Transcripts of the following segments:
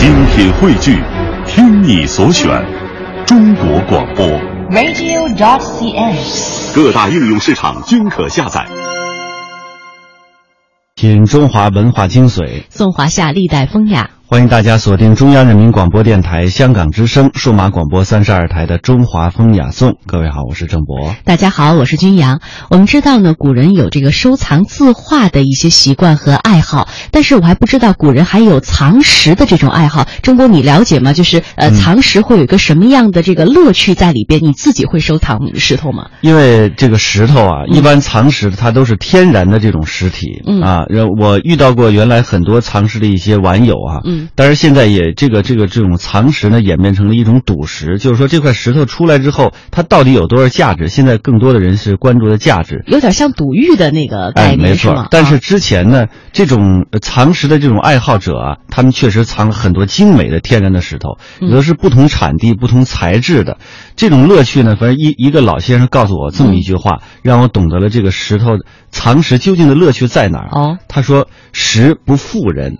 精品汇聚，听你所选，中国广播。radio.cn。各大应用市场均可下载。品中华文化精髓，颂华夏历代风雅。欢迎大家锁定中央人民广播电台香港之声数码广播三十二台的《中华风雅颂》。各位好，我是郑博。大家好，我是君阳。我们知道呢，古人有这个收藏字画的一些习惯和爱好，但是我还不知道古人还有藏石的这种爱好。郑博，你了解吗？就是呃，嗯藏石会有一个什么样的这个乐趣在里边？你自己会收藏石头吗？因为这个石头啊，一般藏石它都是天然的这种实体、嗯啊。我遇到过原来很多藏石的一些玩友啊，嗯但是现在也这个这个这种藏石呢，演变成了一种赌石，就是说这块石头出来之后，它到底有多少价值？现在更多的人是关注的价值。有点像赌玉的那个概哎，念，没是吗错。？但是啊之前呢，这种呃藏石的这种爱好者啊，他们确实藏了很多精美的天然的石头，嗯有的是不同产地、不同材质的。这种乐趣呢，反正一一个老先生告诉我这么一句话，嗯让我懂得了这个石头藏石究竟的乐趣在哪儿。哦，他说：“石不负人。”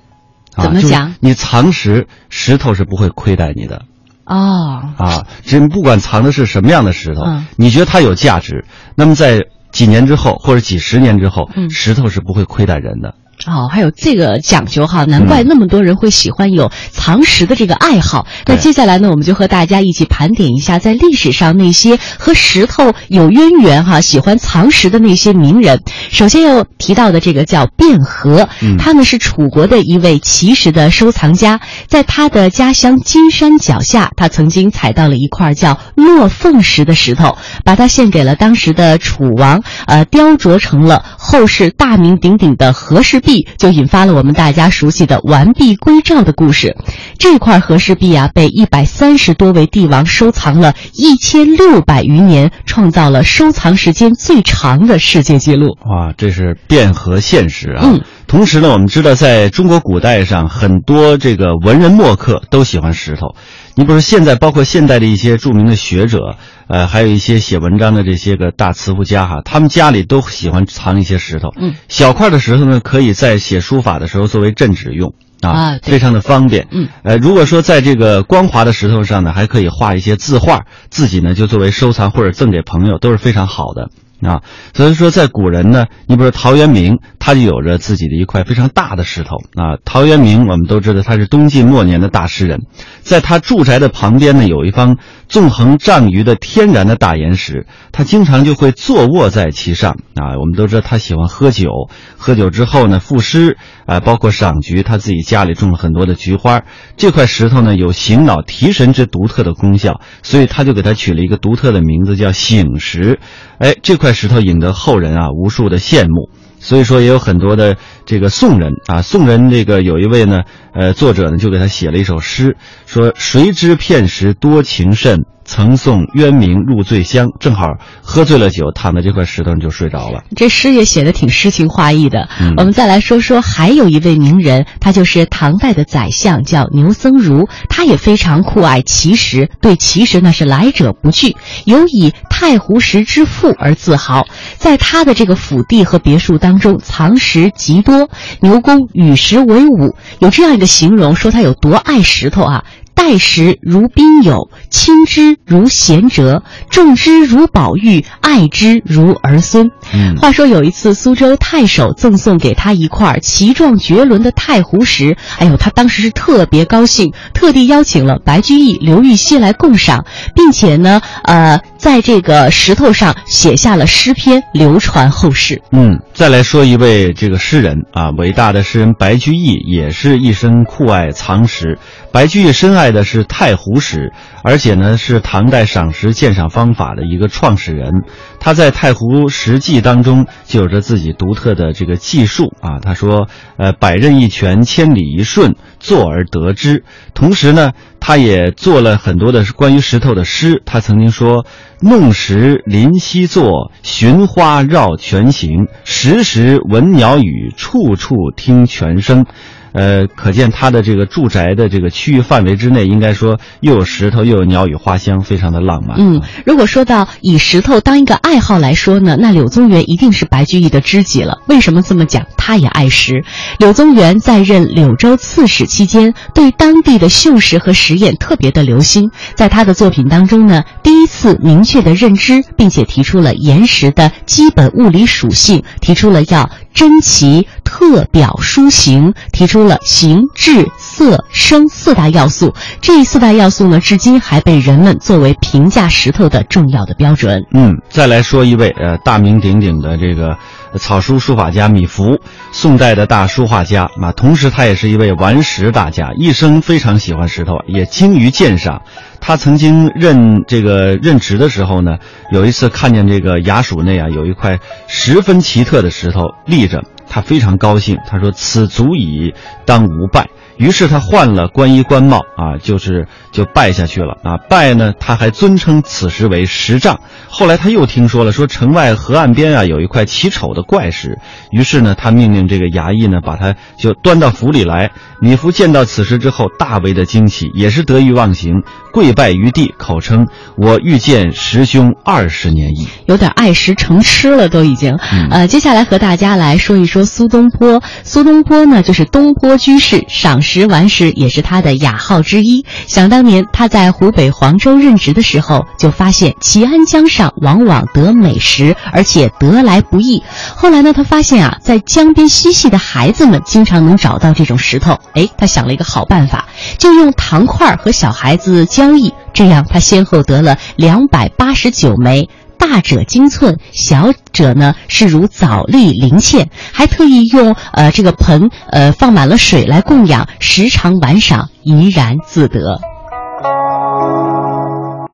怎么讲你藏石，石头是不会亏待你的。哦，啊，这不管藏的是什么样的石头，嗯你觉得它有价值，那么在几年之后或者几十年之后，嗯石头是不会亏待人的。哦，还有这个讲究哈，难怪嗯那么多人会喜欢有藏石的这个爱好。那接下来呢，我们就和大家一起盘点一下，在历史上那些和石头有渊源哈、喜欢藏石的那些名人。首先要提到的这个叫卞和，嗯他呢是楚国的一位奇石的收藏家，在他的家乡金山脚下，他曾经采到了一块叫落凤石的石头，把它献给了当时的楚王，呃，雕琢成了后世大名鼎鼎的和氏璧，就引发了我们大家熟悉的完璧归赵的故事。这块和氏璧啊，被一百三十多位帝王收藏了一千六百余年，创造了收藏时间最长的世界纪录。哇，这是卞和现实啊！嗯同时呢，我们知道，在中国古代上，很多这个文人墨客都喜欢石头。你比如说，现在包括现代的一些著名的学者，呃，还有一些写文章的这些个大词赋家哈，他们家里都喜欢藏一些石头。嗯，小块的石头呢，可以在写书法的时候作为镇纸用。啊对非常的方便。嗯，呃，如果说在这个光滑的石头上呢，还可以画一些字画，自己呢就作为收藏或者赠给朋友，都是非常好的。啊，所以说在古人呢，你比如说陶渊明，他就有着自己的一块非常大的石头啊。陶渊明我们都知道他是东晋末年的大诗人，在他住宅的旁边呢，有一方纵横丈余的天然的大岩石，他经常就会坐卧在其上啊。我们都知道他喜欢喝酒，喝酒之后呢赋诗啊，包括赏菊，他自己家里种了很多的菊花。这块石头呢有醒脑提神之独特的功效，所以他就给它取了一个独特的名字，叫醒石。哎，这块这石头引得后人啊无数的羡慕。所以说也有很多的这个宋人啊，宋人这个有一位呢，呃，作者呢就给他写了一首诗，说谁知片石多情甚，曾送渊明入醉乡。正好喝醉了酒，躺在这块石头上就睡着了。这诗也写的挺诗情画意的。嗯我们再来说说，还有一位名人，他就是唐代的宰相，叫牛僧孺。他也非常酷爱奇石，对奇石那是来者不拒，尤以太湖石之父而自豪。在他的这个府邸和别墅当中，藏石极多。牛公与石为伍，有这样一个形容，说他有多爱石头啊。待石如宾友，亲之如贤哲，重之如宝玉，爱之如儿孙。嗯话说有一次，苏州太守赠送给他一块奇状绝伦的太湖石，哎呦，他当时是特别高兴，特地邀请了白居易、刘禹锡来共赏，并且呢，呃，在这个石头上写下了诗篇，流传后世。嗯，再来说一位这个诗人啊，伟大的诗人白居易也是一生酷爱藏石。白居易深爱的是太湖石，而且呢是唐代赏石鉴赏方法的一个创始人。他在《太湖石记》当中就有着自己独特的这个记述啊。他说：“呃，百仞一拳，千里一瞬，坐而得之。”同时呢，他也做了很多的关于石头的诗。他曾经说：“弄石临溪坐，寻花绕泉行。时时闻鸟语，处处听泉声。”呃，可见他的这个住宅的这个区域范围之内，应该说又有石头，又有鸟语花香，非常的浪漫。嗯，如果说到以石头当一个爱好来说呢，那柳宗元一定是白居易的知己了。为什么这么讲？他也爱石。柳宗元在任柳州刺史期间，对当地的锈石和实验特别的留心，在他的作品当中呢，第一次明确的认知，并且提出了岩石的基本物理属性，提出了要珍奇特表书形，提出出了形质色声四大要素。这四大要素呢，至今还被人们作为评价石头的重要的标准。嗯，再来说一位呃大名鼎鼎的这个草书书法家米芾，宋代的大书画家啊，同时他也是一位玩石大家，一生非常喜欢石头，也精于鉴赏。他曾经任这个任职的时候呢，有一次看见这个衙署内啊有一块十分奇特的石头立着，他非常高兴，他说：“此足以当无败。”于是他换了官衣官帽啊，就是就拜下去了啊。拜呢，他还尊称此石为石杖。后来他又听说了，说城外河岸边啊有一块奇丑的怪石，于是呢，他命令这个衙役呢把他就端到府里来。米芾见到此石之后，大为的惊奇，也是得意忘形，跪拜于地，口称：“我遇见师兄二十年矣。”有点爱石成痴了，都已经。呃，接下来和大家来说一说苏东坡。苏东坡呢，就是东坡居士，赏石玩石也是他的雅号之一。想当当年他在湖北黄州任职的时候，就发现齐安江上往往得美食，而且得来不易。后来呢，他发现啊，在江边嬉戏的孩子们经常能找到这种石头。哎，他想了一个好办法，就用糖块和小孩子交易，这样他先后得了两百八十九枚，大者精寸，小者呢是如枣粒鳞嵌，还特意用呃这个盆呃放满了水来供养，时常玩赏，怡然自得。